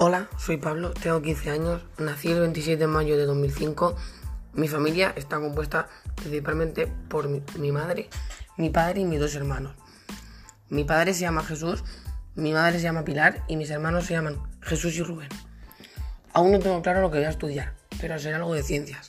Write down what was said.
Hola, soy Pablo, tengo 15 años, nací el 27 de mayo de 2005. Mi familia está compuesta principalmente por mi, mi madre, mi padre y mis dos hermanos. Mi padre se llama Jesús, mi madre se llama Pilar y mis hermanos se llaman Jesús y Rubén. Aún no tengo claro lo que voy a estudiar, pero será algo de ciencias.